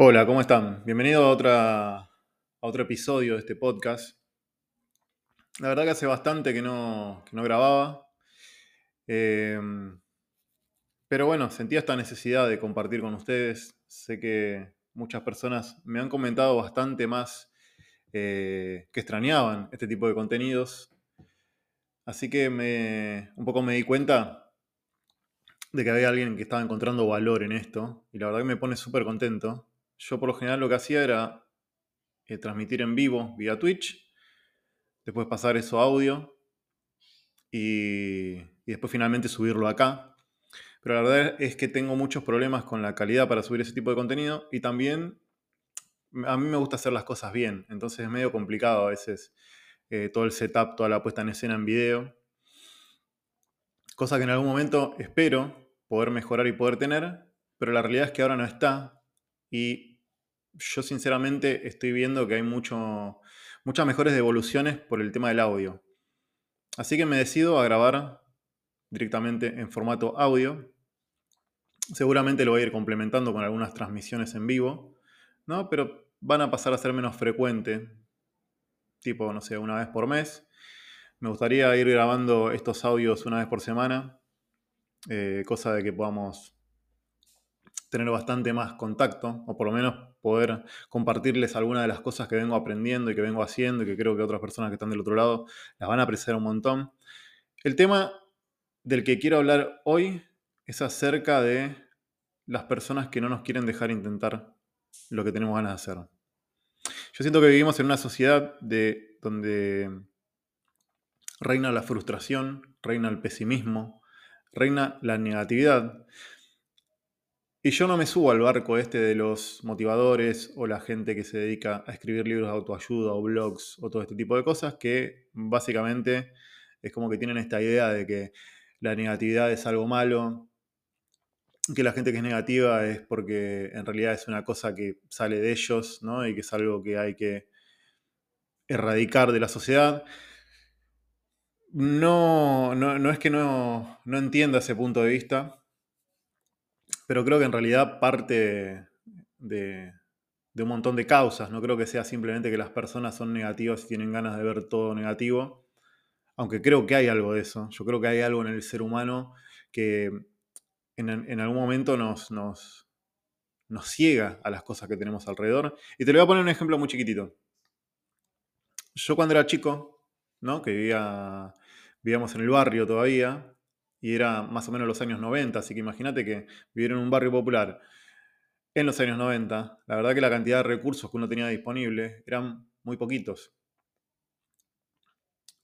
Hola, ¿cómo están? Bienvenido a, otra, a otro episodio de este podcast. La verdad que hace bastante que no, que no grababa. Em, pero bueno, sentía esta necesidad de compartir con ustedes. Sé que muchas personas me han comentado bastante más eh, que extrañaban este tipo de contenidos. Así que me, un poco me di cuenta de que había alguien que estaba encontrando valor en esto. Y la verdad que me pone súper contento. Yo por lo general lo que hacía era eh, transmitir en vivo vía Twitch, después pasar eso audio y, y después finalmente subirlo acá. Pero la verdad es que tengo muchos problemas con la calidad para subir ese tipo de contenido y también a mí me gusta hacer las cosas bien, entonces es medio complicado a veces eh, todo el setup, toda la puesta en escena en video. Cosa que en algún momento espero poder mejorar y poder tener, pero la realidad es que ahora no está y yo sinceramente estoy viendo que hay mucho, muchas mejores devoluciones por el tema del audio. Así que me decido a grabar directamente en formato audio. Seguramente lo voy a ir complementando con algunas transmisiones en vivo, ¿no? Pero van a pasar a ser menos frecuente, tipo, no sé, una vez por mes. Me gustaría ir grabando estos audios una vez por semana, eh, cosa de que podamos tener bastante más contacto, o por lo menos poder compartirles algunas de las cosas que vengo aprendiendo y que vengo haciendo y que creo que otras personas que están del otro lado las van a apreciar un montón. El tema del que quiero hablar hoy es acerca de las personas que no nos quieren dejar intentar lo que tenemos ganas de hacer. Yo siento que vivimos en una sociedad de, donde reina la frustración, reina el pesimismo, reina la negatividad. Y yo no me subo al barco este de los motivadores o la gente que se dedica a escribir libros de autoayuda o blogs o todo este tipo de cosas que básicamente es como que tienen esta idea de que la negatividad es algo malo, que la gente que es negativa es porque en realidad es una cosa que sale de ellos, ¿no? Y que es algo que hay que erradicar de la sociedad. No, no, es que no, no entienda ese punto de vista, pero creo que en realidad parte de, un montón de causas. No creo que sea simplemente que las personas son negativas y tienen ganas de ver todo negativo. Aunque creo que hay algo de eso. Yo creo que hay algo en el ser humano que en, algún momento nos, nos, nos ciega a las cosas que tenemos alrededor. Y te lo voy a poner un ejemplo muy chiquitito. Yo cuando era chico, ¿no? que vivía, vivíamos en el barrio todavía, y era más o menos los años 90, así que imagínate que vivir en un barrio popular en los años 90, la verdad que la cantidad de recursos que uno tenía disponible eran muy poquitos.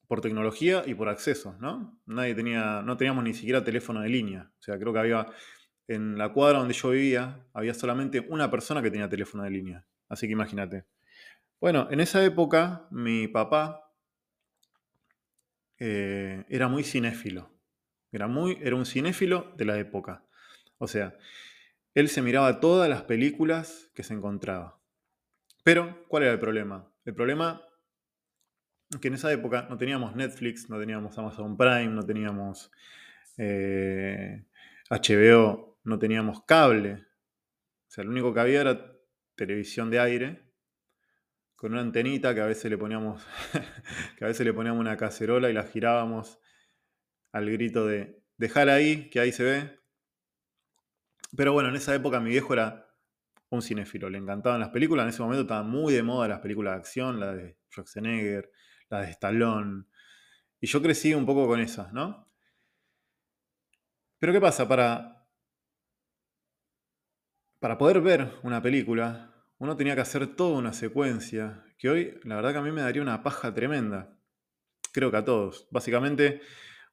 Por tecnología y por acceso, ¿no? Nadie tenía, no teníamos ni siquiera teléfono de línea. O sea, creo que había, en la cuadra donde yo vivía, había solamente una persona que tenía teléfono de línea. Así que imagínate. Bueno, en esa época mi papá eh, era muy cinéfilo. Era, muy, era un cinéfilo de la época. O sea, él se miraba todas las películas que se encontraba. Pero, ¿cuál era el problema? El problema es que en esa época no teníamos Netflix, no teníamos Amazon Prime, no teníamos HBO, eh, no teníamos cable. O sea, lo único que había era televisión de aire con una antenita que a veces le poníamos que a veces le poníamos una cacerola y la girábamos al grito de dejar ahí, que ahí se ve. Pero bueno, en esa época mi viejo era un cinéfilo, le encantaban las películas, en ese momento estaban muy de moda las películas de acción, la de Schwarzenegger, la de Stallone, y yo crecí un poco con esas, ¿no? Pero ¿qué pasa? Para, para poder ver una película, uno tenía que hacer toda una secuencia, que hoy la verdad que a mí me daría una paja tremenda. Creo que a todos. Básicamente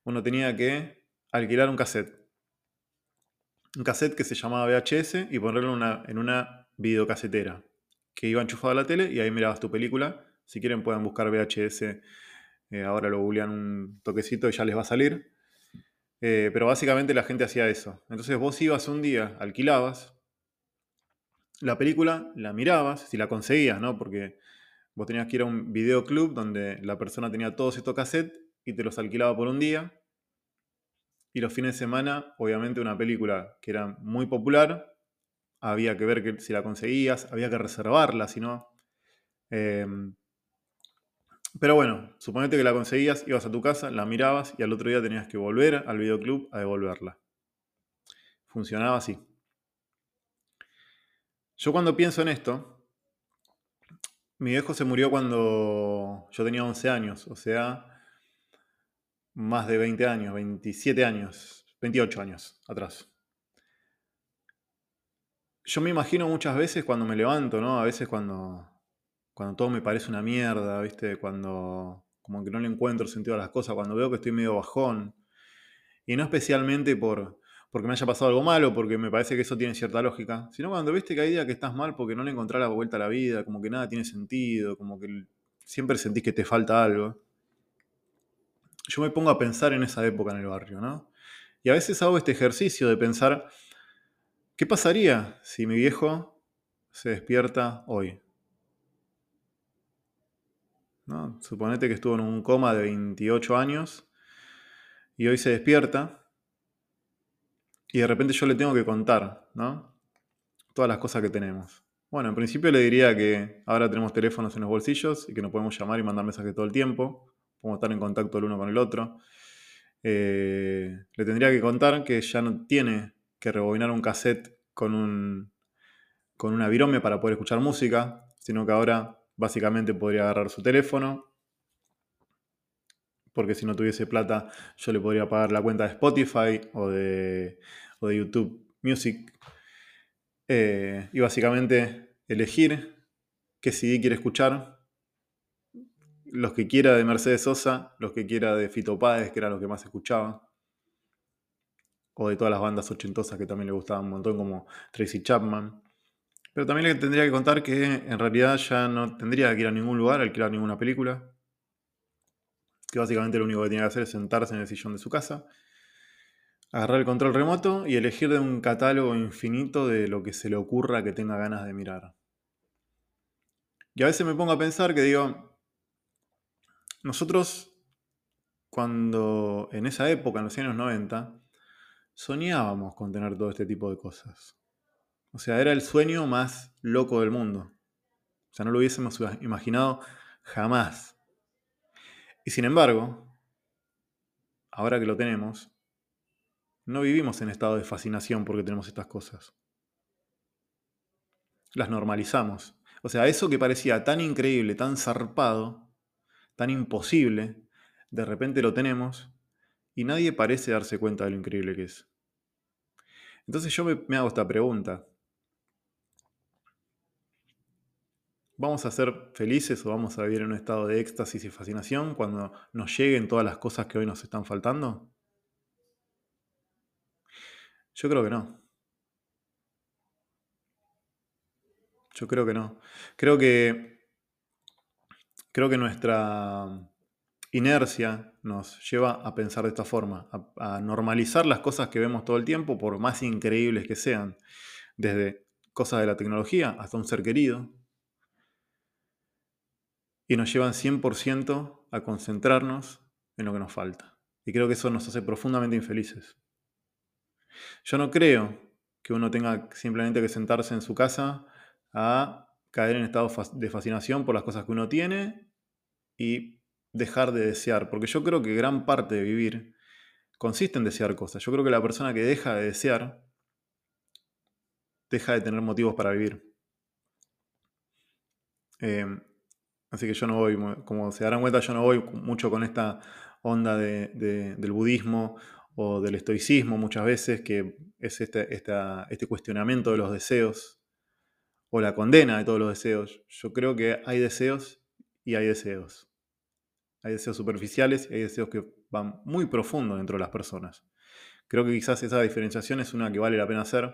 uno tenía que alquilar un cassette. Un cassette que se llamaba VHS y ponerlo en una, videocasetera que iba enchufado a la tele y ahí mirabas tu película. Si quieren pueden buscar VHS, eh, ahora lo googlean un toquecito y ya les va a salir. Eh, pero básicamente la gente hacía eso. Entonces vos ibas un día, alquilabas la película, la mirabas, si la conseguías, ¿no? Porque vos tenías que ir a un videoclub donde la persona tenía todos estos cassettes y te los alquilaba por un día. Y los fines de semana, obviamente, una película que era muy popular, había que ver que, si la conseguías, había que reservarla, si no. Em, pero bueno, suponete que la conseguías, ibas a tu casa, la mirabas y al otro día tenías que volver al videoclub a devolverla. Funcionaba así. Yo cuando pienso en esto, mi viejo se murió cuando yo tenía 11 años, o sea, más de 20 años, 27 años, 28 años atrás. Yo me imagino muchas veces cuando me levanto, ¿no? A veces cuando, cuando todo me parece una mierda, ¿viste? Cuando como que no le encuentro sentido a las cosas, cuando veo que estoy medio bajón. Y no especialmente por, porque me haya pasado algo malo, porque me parece que eso tiene cierta lógica, sino cuando viste que hay días que estás mal porque no le encontrás la vuelta a la vida, como que nada tiene sentido, como que siempre sentís que te falta algo. Yo me pongo a pensar en esa época en el barrio, ¿no? Y a veces hago este ejercicio de pensar, ¿qué pasaría si mi viejo se despierta hoy? ¿No? Suponete que estuvo en un coma de 28 años y hoy se despierta y de repente yo le tengo que contar, ¿no? Todas las cosas que tenemos. Bueno, en principio le diría que ahora tenemos teléfonos en los bolsillos y que nos podemos llamar y mandar mensajes todo el tiempo. Podemos estar en contacto el uno con el otro. Eh, le tendría que contar que ya no tiene que rebobinar un cassette con un con una virome para poder escuchar música, sino que ahora básicamente podría agarrar su teléfono, porque si no tuviese plata yo le podría pagar la cuenta de Spotify o de, de YouTube Music. Eh, y básicamente elegir qué CD quiere escuchar, los que quiera de Mercedes Sosa, los que quiera de Fito Páez, que era lo que más escuchaba, o de todas las bandas ochentosas que también le gustaban un montón, como Tracy Chapman. Pero también le tendría que contar que en realidad ya no tendría que ir a ningún lugar, alquilar ninguna película, que básicamente lo único que tiene que hacer es sentarse en el sillón de su casa, agarrar el control remoto y elegir de un catálogo infinito de lo que se le ocurra que tenga ganas de mirar. Y a veces me pongo a pensar que digo, nosotros cuando en esa época, en los años 90, soñábamos con tener todo este tipo de cosas. O sea, era el sueño más loco del mundo. O sea, no lo hubiésemos imaginado jamás. Y sin embargo, ahora que lo tenemos, no vivimos en estado de fascinación porque tenemos estas cosas. Las normalizamos. O sea, eso que parecía tan increíble, tan zarpado, tan imposible, de repente lo tenemos y nadie parece darse cuenta de lo increíble que es. Entonces yo me, hago esta pregunta. ¿Vamos a ser felices o vamos a vivir en un estado de éxtasis y fascinación cuando nos lleguen todas las cosas que hoy nos están faltando? Yo creo que no. Yo creo que no. Creo que creo que nuestra inercia nos lleva a pensar de esta forma, a, a, normalizar las cosas que vemos todo el tiempo, por más increíbles que sean, desde cosas de la tecnología hasta un ser querido, y nos llevan 100% a concentrarnos en lo que nos falta. Y creo que eso nos hace profundamente infelices. Yo no creo que uno tenga simplemente que sentarse en su casa a caer en estado de fascinación por las cosas que uno tiene y dejar de desear. Porque yo creo que gran parte de vivir consiste en desear cosas. Yo creo que la persona que deja de desear deja de tener motivos para vivir. Em, Así que yo no voy, como se darán cuenta, yo no voy mucho con esta onda del budismo o del estoicismo muchas veces, que es este, este cuestionamiento de los deseos o la condena de todos los deseos. Yo creo que hay deseos y hay deseos. Hay deseos superficiales y hay deseos que van muy profundo dentro de las personas. Creo que quizás esa diferenciación es una que vale la pena hacer.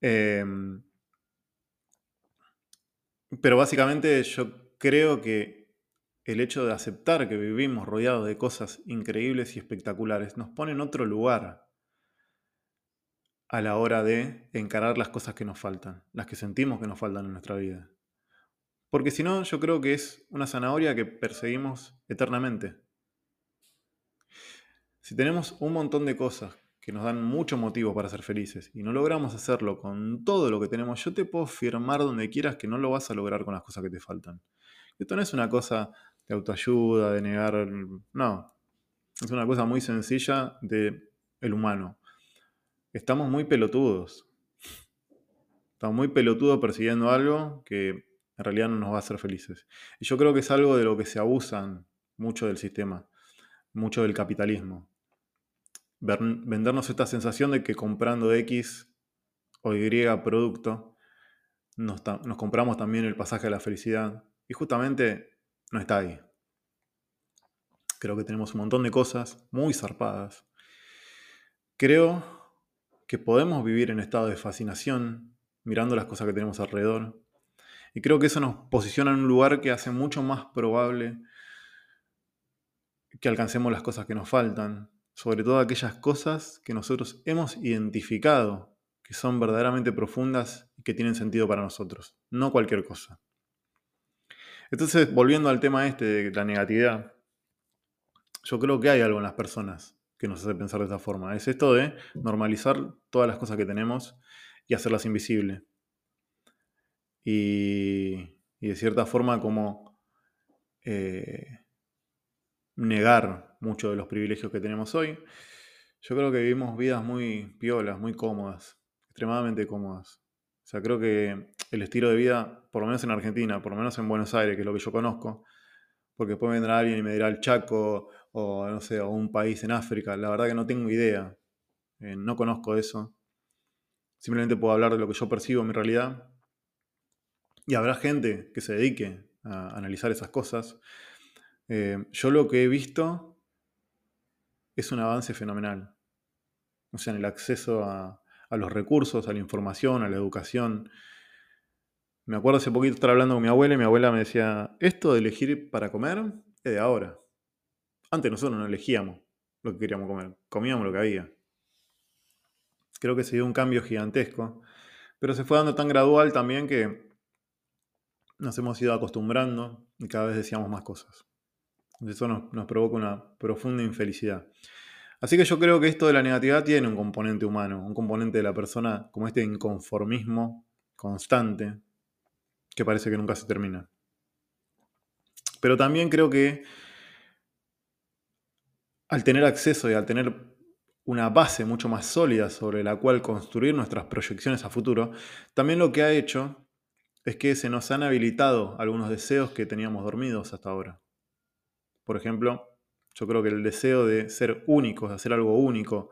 Em, pero básicamente yo creo que el hecho de aceptar que vivimos rodeados de cosas increíbles y espectaculares nos pone en otro lugar a la hora de encarar las cosas que nos faltan, las que sentimos que nos faltan en nuestra vida. Porque si no, yo creo que es una zanahoria que perseguimos eternamente. Si tenemos un montón de cosas que nos dan muchos motivos para ser felices y no logramos hacerlo con todo lo que tenemos, yo te puedo firmar donde quieras que no lo vas a lograr con las cosas que te faltan. Esto no es una cosa de autoayuda, de negar, no. Es una cosa muy sencilla de el humano. Estamos muy pelotudos. Estamos muy pelotudos persiguiendo algo que en realidad no nos va a hacer felices. Y yo creo que es algo de lo que se abusan mucho del sistema, mucho del capitalismo vendernos esta sensación de que comprando X o Y producto, nos, compramos también el pasaje a la felicidad. Y justamente no está ahí. Creo que tenemos un montón de cosas muy zarpadas. Creo que podemos vivir en estado de fascinación mirando las cosas que tenemos alrededor. Y creo que eso nos posiciona en un lugar que hace mucho más probable que alcancemos las cosas que nos faltan, sobre todo aquellas cosas que nosotros hemos identificado, que son verdaderamente profundas y que tienen sentido para nosotros, no cualquier cosa. Entonces, volviendo al tema este de la negatividad, yo creo que hay algo en las personas que nos hace pensar de esta forma. Es esto de normalizar todas las cosas que tenemos y hacerlas invisibles. Y, de cierta forma como eh, negar muchos de los privilegios que tenemos hoy. Yo creo que vivimos vidas muy piolas, muy cómodas, extremadamente cómodas. O sea, creo que el estilo de vida, por lo menos en Argentina, por lo menos en Buenos Aires, que es lo que yo conozco, porque después vendrá alguien y me dirá el Chaco o no sé, o un país en África, la verdad que no tengo idea, eh, no conozco eso. Simplemente puedo hablar de lo que yo percibo en mi realidad. Y habrá gente que se dedique a analizar esas cosas. Eh, yo lo que he visto es un avance fenomenal. O sea, en el acceso a, los recursos, a la información, a la educación. Me acuerdo hace poquito estar hablando con mi abuela y mi abuela me decía, esto de elegir para comer es de ahora. Antes nosotros no elegíamos lo que queríamos comer, comíamos lo que había. Creo que se dio un cambio gigantesco, pero se fue dando tan gradual también que nos hemos ido acostumbrando y cada vez decíamos más cosas. Eso nos, provoca una profunda infelicidad. Así que yo creo que esto de la negatividad tiene un componente humano, un componente de la persona como este inconformismo constante que parece que nunca se termina. Pero también creo que al tener acceso y al tener una base mucho más sólida sobre la cual construir nuestras proyecciones a futuro, también lo que ha hecho es que se nos han habilitado algunos deseos que teníamos dormidos hasta ahora. Por ejemplo, yo creo que el deseo de ser únicos, de hacer algo único,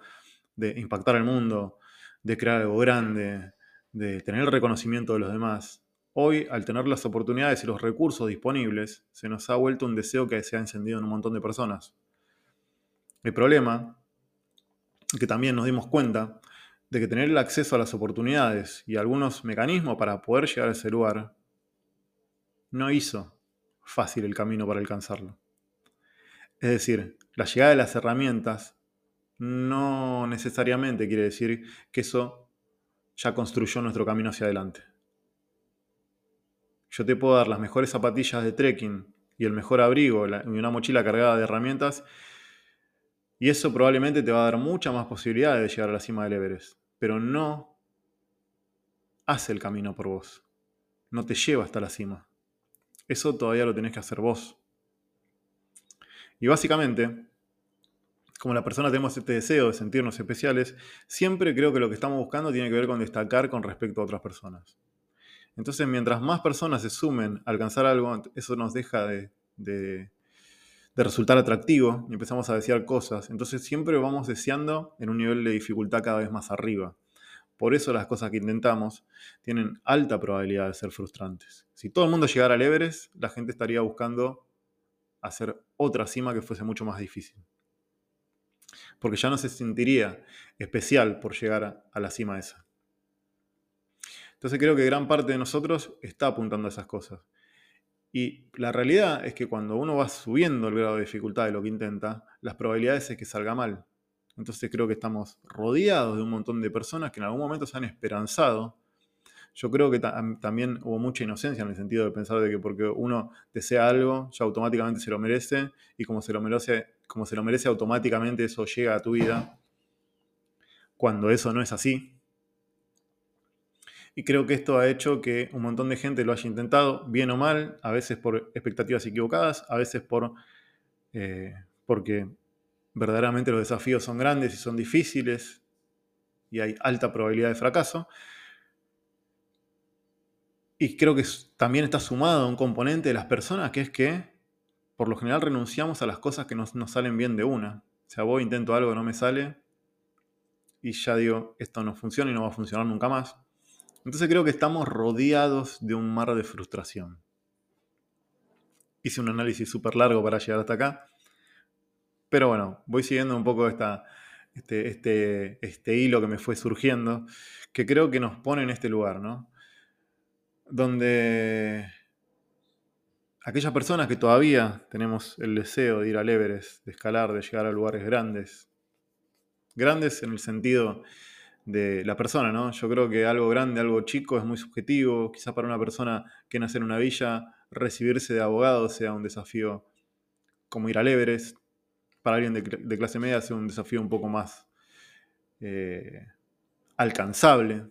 de impactar al mundo, de crear algo grande, de tener el reconocimiento de los demás, hoy, al tener las oportunidades y los recursos disponibles, se nos ha vuelto un deseo que se ha encendido en un montón de personas. El problema que también nos dimos cuenta de que tener el acceso a las oportunidades y algunos mecanismos para poder llegar a ese lugar no hizo fácil el camino para alcanzarlo. Es decir, la llegada de las herramientas no necesariamente quiere decir que eso ya construyó nuestro camino hacia adelante. Yo te puedo dar las mejores zapatillas de trekking y el mejor abrigo y una mochila cargada de herramientas y eso probablemente te va a dar muchas más posibilidades de llegar a la cima del Everest, pero no hace el camino por vos, no te lleva hasta la cima. Eso todavía lo tenés que hacer vos. Y básicamente, como la persona tenemos este deseo de sentirnos especiales, siempre creo que lo que estamos buscando tiene que ver con destacar con respecto a otras personas. Entonces, mientras más personas se sumen a alcanzar algo, eso nos deja de, de, resultar atractivo y empezamos a desear cosas. Entonces, siempre vamos deseando en un nivel de dificultad cada vez más arriba. Por eso las cosas que intentamos tienen alta probabilidad de ser frustrantes. Si todo el mundo llegara al Everest, la gente estaría buscando hacer otra cima que fuese mucho más difícil. Porque ya no se sentiría especial por llegar a, la cima esa. Entonces creo que gran parte de nosotros está apuntando a esas cosas. Y la realidad es que cuando uno va subiendo el grado de dificultad de lo que intenta, las probabilidades es que salga mal. Entonces creo que estamos rodeados de un montón de personas que en algún momento se han esperanzado yo creo que también hubo mucha inocencia en el sentido de pensar de que porque uno desea algo, ya automáticamente se lo merece, y como se lo merece, como se lo merece automáticamente eso llega a tu vida. cuando eso no es así. Y creo que esto ha hecho que un montón de gente lo haya intentado, bien o mal, a veces por expectativas equivocadas, a veces por, eh, porque verdaderamente los desafíos son grandes y son difíciles y hay alta probabilidad de fracaso. Y creo que también está sumado un componente de las personas que es que por lo general renunciamos a las cosas que nos, nos salen bien de una. O sea, voy, intento algo, no me sale y ya digo, esto no funciona y no va a funcionar nunca más. Entonces creo que estamos rodeados de un mar de frustración. Hice un análisis súper largo para llegar hasta acá. Pero bueno, voy siguiendo un poco esta, este, este, este hilo que me fue surgiendo, que creo que nos pone en este lugar, ¿no? Donde aquellas personas que todavía tenemos el deseo de ir al Everest, de escalar, de llegar a lugares grandes, grandes en el sentido de la persona, ¿no? Yo creo que algo grande, algo chico es muy subjetivo. Quizás para una persona que nace en una villa, recibirse de abogado sea un desafío como ir al Everest. Para alguien de, clase media sea un desafío un poco más eh, alcanzable,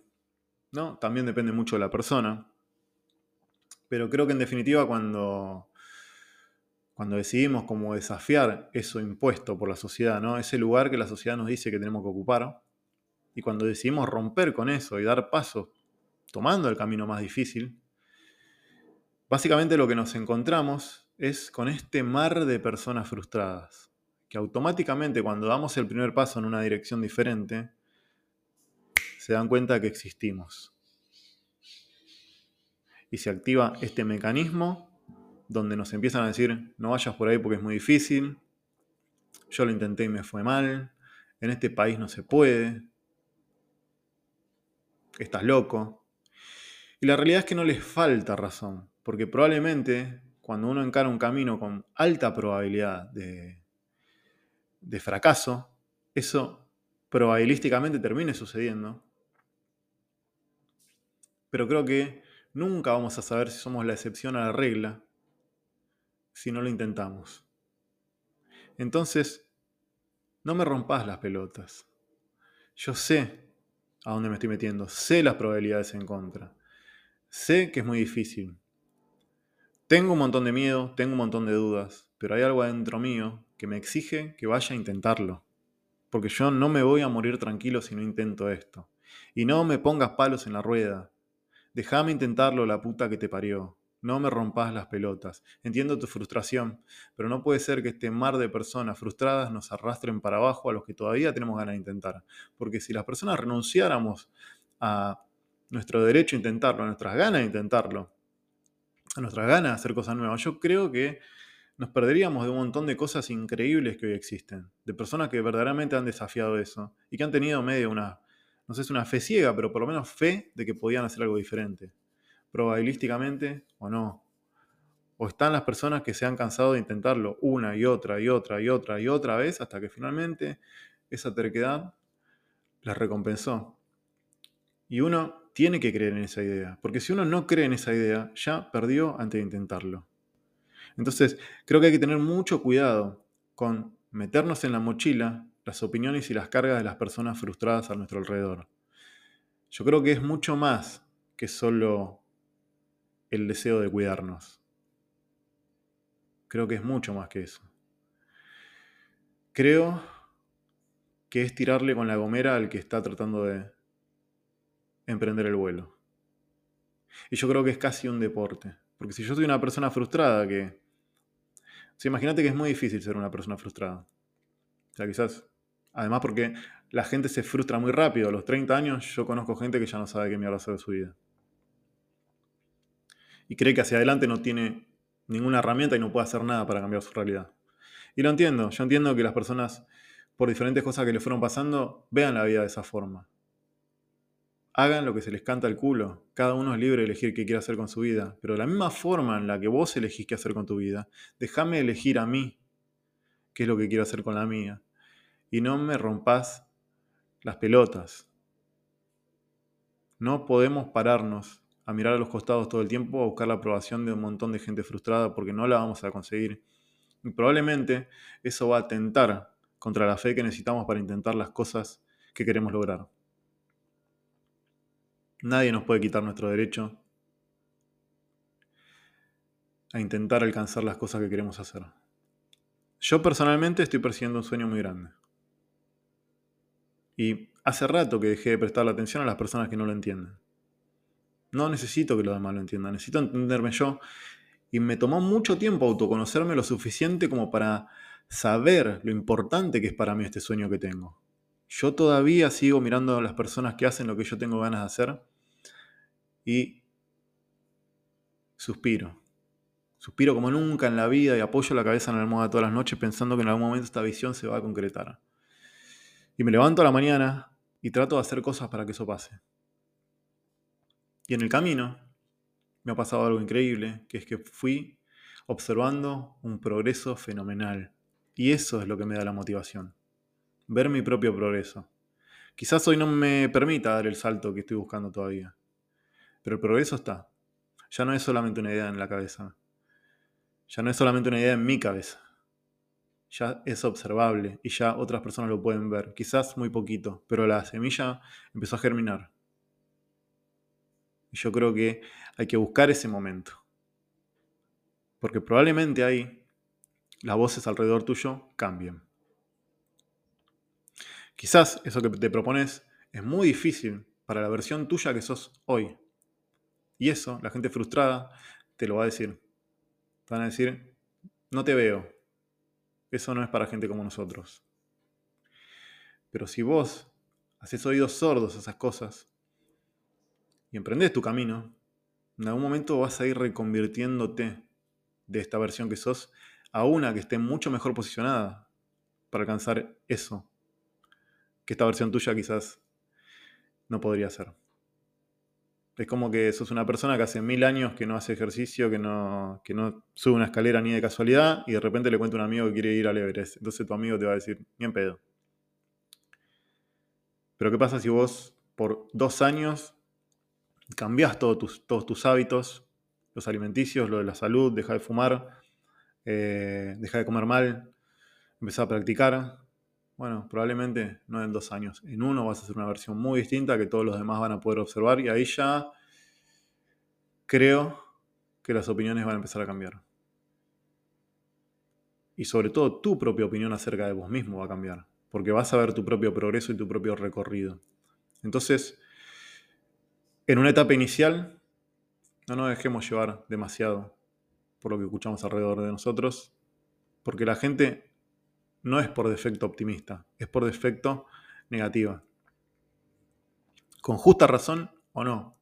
¿no? También depende mucho de la persona. Pero creo que en definitiva cuando, cuando decidimos como desafiar eso impuesto por la sociedad, ¿no? Ese lugar que la sociedad nos dice que tenemos que ocupar, y cuando decidimos romper con eso y dar paso tomando el camino más difícil, básicamente lo que nos encontramos es con este mar de personas frustradas, que automáticamente cuando damos el primer paso en una dirección diferente, se dan cuenta que existimos. Y se activa este mecanismo donde nos empiezan a decir, no vayas por ahí porque es muy difícil, yo lo intenté y me fue mal, en este país no se puede, estás loco. Y la realidad es que no les falta razón, porque probablemente cuando uno encara un camino con alta probabilidad de, de fracaso, eso probabilísticamente termine sucediendo. Pero creo que nunca vamos a saber si somos la excepción a la regla si no lo intentamos. Entonces, no me rompas las pelotas. Yo sé a dónde me estoy metiendo. Sé las probabilidades en contra. Sé que es muy difícil. Tengo un montón de miedo, tengo un montón de dudas, pero hay algo adentro mío que me exige que vaya a intentarlo. Porque yo no me voy a morir tranquilo si no intento esto. Y no me pongas palos en la rueda. Déjame intentarlo, la puta que te parió. No me rompas las pelotas. Entiendo tu frustración, pero no puede ser que este mar de personas frustradas nos arrastren para abajo a los que todavía tenemos ganas de intentar. Porque si las personas renunciáramos a nuestro derecho a intentarlo, a nuestras ganas de intentarlo, a nuestras ganas de hacer cosas nuevas, yo creo que nos perderíamos de un montón de cosas increíbles que hoy existen, de personas que verdaderamente han desafiado eso y que han tenido medio una, no sé, es una fe ciega, pero por lo menos fe de que podían hacer algo diferente probabilísticamente o no. O están las personas que se han cansado de intentarlo una y otra y otra y otra y otra vez hasta que finalmente esa terquedad las recompensó. Y uno tiene que creer en esa idea, porque si uno no cree en esa idea, ya perdió antes de intentarlo. Entonces, creo que hay que tener mucho cuidado con meternos en la mochila las opiniones y las cargas de las personas frustradas a nuestro alrededor. Yo creo que es mucho más que solo el deseo de cuidarnos. Creo que es mucho más que eso. Creo que es tirarle con la gomera al que está tratando de emprender el vuelo. Y yo creo que es casi un deporte. Porque si yo soy una persona frustrada que... O imagínate que es muy difícil ser una persona frustrada. O sea, quizás... Además porque la gente se frustra muy rápido. A los 30 años yo conozco gente que ya no sabe qué mierda hacer de su vida y cree que hacia adelante no tiene ninguna herramienta y no puede hacer nada para cambiar su realidad. Y lo entiendo, yo entiendo que las personas, por diferentes cosas que le fueron pasando, vean la vida de esa forma. Hagan lo que se les canta el culo. Cada uno es libre de elegir qué quiere hacer con su vida. Pero de la misma forma en la que vos elegís qué hacer con tu vida, déjame elegir a mí qué es lo que quiero hacer con la mía. Y no me rompas las pelotas. No podemos pararnos a mirar a los costados todo el tiempo, a buscar la aprobación de un montón de gente frustrada porque no la vamos a conseguir. Y probablemente eso va a atentar contra la fe que necesitamos para intentar las cosas que queremos lograr. Nadie nos puede quitar nuestro derecho a intentar alcanzar las cosas que queremos hacer. Yo personalmente estoy persiguiendo un sueño muy grande. Y hace rato que dejé de prestar la atención a las personas que no lo entienden. No necesito que los demás lo entiendan, necesito entenderme yo. Y me tomó mucho tiempo autoconocerme lo suficiente como para saber lo importante que es para mí este sueño que tengo. Yo todavía sigo mirando a las personas que hacen lo que yo tengo ganas de hacer y suspiro. Suspiro como nunca en la vida y apoyo la cabeza en la almohada todas las noches pensando que en algún momento esta visión se va a concretar. Y me levanto a la mañana y trato de hacer cosas para que eso pase. Y en el camino me ha pasado algo increíble, que es que fui observando un progreso fenomenal. Y eso es lo que me da la motivación. Ver mi propio progreso. Quizás hoy no me permita dar el salto que estoy buscando todavía. Pero el progreso está. Ya no es solamente una idea en la cabeza. Ya no es solamente una idea en mi cabeza ya es observable y ya otras personas lo pueden ver. Quizás muy poquito, pero la semilla empezó a germinar. Yo creo que hay que buscar ese momento. Porque probablemente ahí las voces alrededor tuyo cambien. Quizás eso que te propones es muy difícil para la versión tuya que sos hoy. Y eso, la gente frustrada te lo va a decir. Te van a decir, no te veo, eso no es para gente como nosotros. Pero si vos haces oídos sordos a esas cosas y emprendés tu camino, en algún momento vas a ir reconvirtiéndote de esta versión que sos a una que esté mucho mejor posicionada para alcanzar eso que esta versión tuya quizás no podría ser. Es como que sos una persona que hace mil años que no hace ejercicio, que no, que no sube una escalera ni de casualidad, y de repente le cuenta a un amigo que quiere ir al Everest. Entonces tu amigo te va a decir, ni en pedo. Pero ¿qué pasa si vos por dos años cambiás todos tus, todos tus hábitos, los alimenticios, lo de la salud, deja de fumar, eh, deja de comer mal, empezás a practicar? Bueno, probablemente no en dos años. En uno vas a hacer una versión muy distinta que todos los demás van a poder observar y ahí ya creo que las opiniones van a empezar a cambiar. Y sobre todo tu propia opinión acerca de vos mismo va a cambiar, porque vas a ver tu propio progreso y tu propio recorrido. Entonces, en una etapa inicial, no nos dejemos llevar demasiado por lo que escuchamos alrededor de nosotros, porque la gente no es por defecto optimista, es por defecto negativa. Con justa razón o no,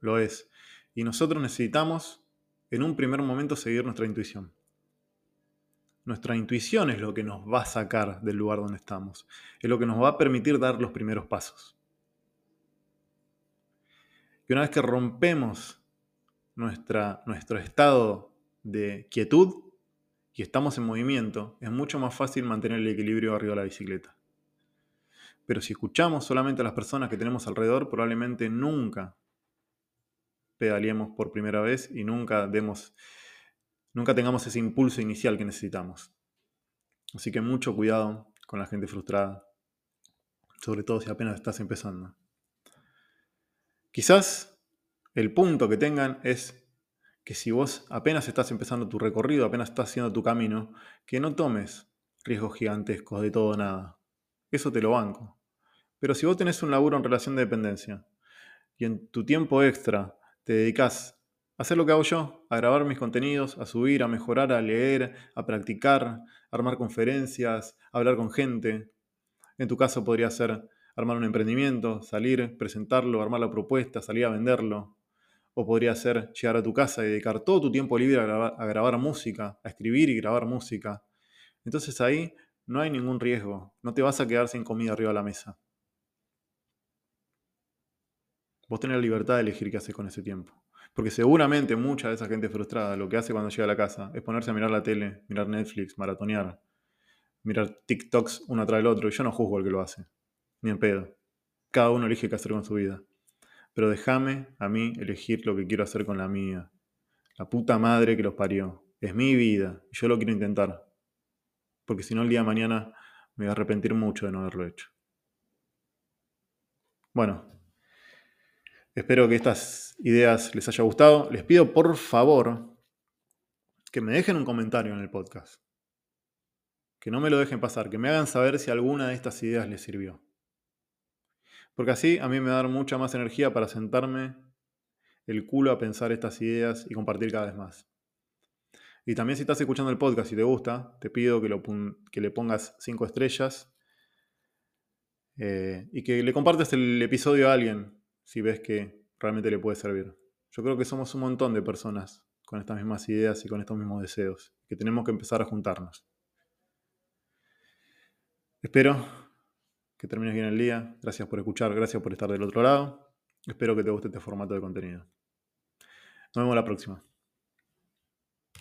lo es. Y nosotros necesitamos en un primer momento seguir nuestra intuición. Nuestra intuición es lo que nos va a sacar del lugar donde estamos, es lo que nos va a permitir dar los primeros pasos. Y una vez que rompemos nuestra, nuestro estado de quietud, y estamos en movimiento, es mucho más fácil mantener el equilibrio arriba de la bicicleta. Pero si escuchamos solamente a las personas que tenemos alrededor, probablemente nunca pedaleemos por primera vez y nunca demos, nunca tengamos ese impulso inicial que necesitamos. Así que mucho cuidado con la gente frustrada, sobre todo si apenas estás empezando. Quizás el punto que tengan es que si vos apenas estás empezando tu recorrido, apenas estás haciendo tu camino, que no tomes riesgos gigantescos de todo o nada. Eso te lo banco. Pero si vos tenés un laburo en relación de dependencia y en tu tiempo extra te dedicas a hacer lo que hago yo, a grabar mis contenidos, a subir, a mejorar, a leer, a practicar, a armar conferencias, a hablar con gente. En tu caso podría ser armar un emprendimiento, salir, presentarlo, armar la propuesta, salir a venderlo, o podría ser llegar a tu casa y dedicar todo tu tiempo libre a grabar, música, a escribir y grabar música. Entonces ahí no hay ningún riesgo. No te vas a quedar sin comida arriba de la mesa. Vos tenés la libertad de elegir qué haces con ese tiempo. Porque seguramente mucha de esa gente frustrada lo que hace cuando llega a la casa es ponerse a mirar la tele, mirar Netflix, maratonear, mirar TikToks uno tras el otro. Y yo no juzgo al que lo hace. Ni en pedo. Cada uno elige qué hacer con su vida pero déjame a mí elegir lo que quiero hacer con la mía. La puta madre que los parió. Es mi vida y yo lo quiero intentar. Porque si no, el día de mañana me voy a arrepentir mucho de no haberlo hecho. Bueno, espero que estas ideas les haya gustado. Les pido por favor que me dejen un comentario en el podcast. Que no me lo dejen pasar, que me hagan saber si alguna de estas ideas les sirvió. Porque así a mí me va a dar mucha más energía para sentarme el culo a pensar estas ideas y compartir cada vez más. Y también si estás escuchando el podcast y te gusta, te pido que, le pongas 5 estrellas eh, y que le compartas el episodio a alguien si ves que realmente le puede servir. Yo creo que somos un montón de personas con estas mismas ideas y con estos mismos deseos, que tenemos que empezar a juntarnos. Espero que termines bien el día. Gracias por escuchar, gracias por estar del otro lado. Espero que te guste este formato de contenido. Nos vemos la próxima.